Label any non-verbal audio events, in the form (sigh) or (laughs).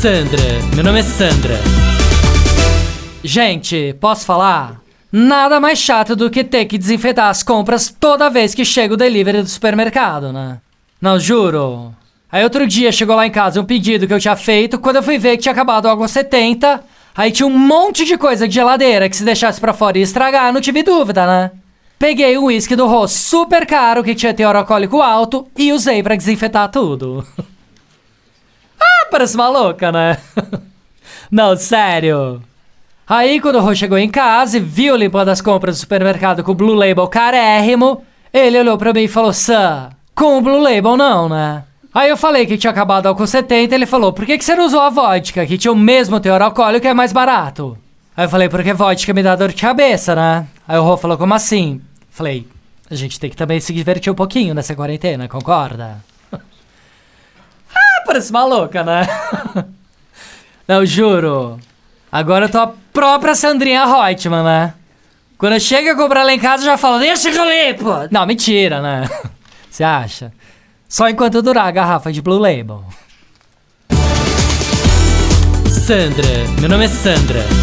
Sandra, meu nome é Sandra. Gente, posso falar? Nada mais chato do que ter que desinfetar as compras toda vez que chega o delivery do supermercado, né? Não, juro. Aí outro dia chegou lá em casa um pedido que eu tinha feito, quando eu fui ver que tinha acabado algo 70, aí tinha um monte de coisa de geladeira que se deixasse pra fora ia estragar, não tive dúvida, né? Peguei um uísque do Rô super caro que tinha teor alcoólico alto e usei pra desinfetar tudo. (laughs) parece uma louca, né? (laughs) não, sério. Aí, quando o Rô chegou em casa e viu limpando as compras do supermercado com o Blue Label carérrimo, ele olhou pra mim e falou: Sam, com o Blue Label não, né? Aí eu falei que tinha acabado álcool 70 ele falou: Por que, que você não usou a vodka, que tinha o mesmo teor alcoólico e é mais barato? Aí eu falei: Porque vodka me dá dor de cabeça, né? Aí o Rô falou: Como assim? Falei: A gente tem que também se divertir um pouquinho nessa quarentena, concorda? Parece maluca, né? (laughs) não, juro. Agora eu tô a própria Sandrinha Reutemann, né? Quando eu chego a comprar lá em casa, eu já falo, deixa que eu limpo! Não, mentira, né? (laughs) Você acha? Só enquanto durar a garrafa de Blue Label. Sandra, meu nome é Sandra.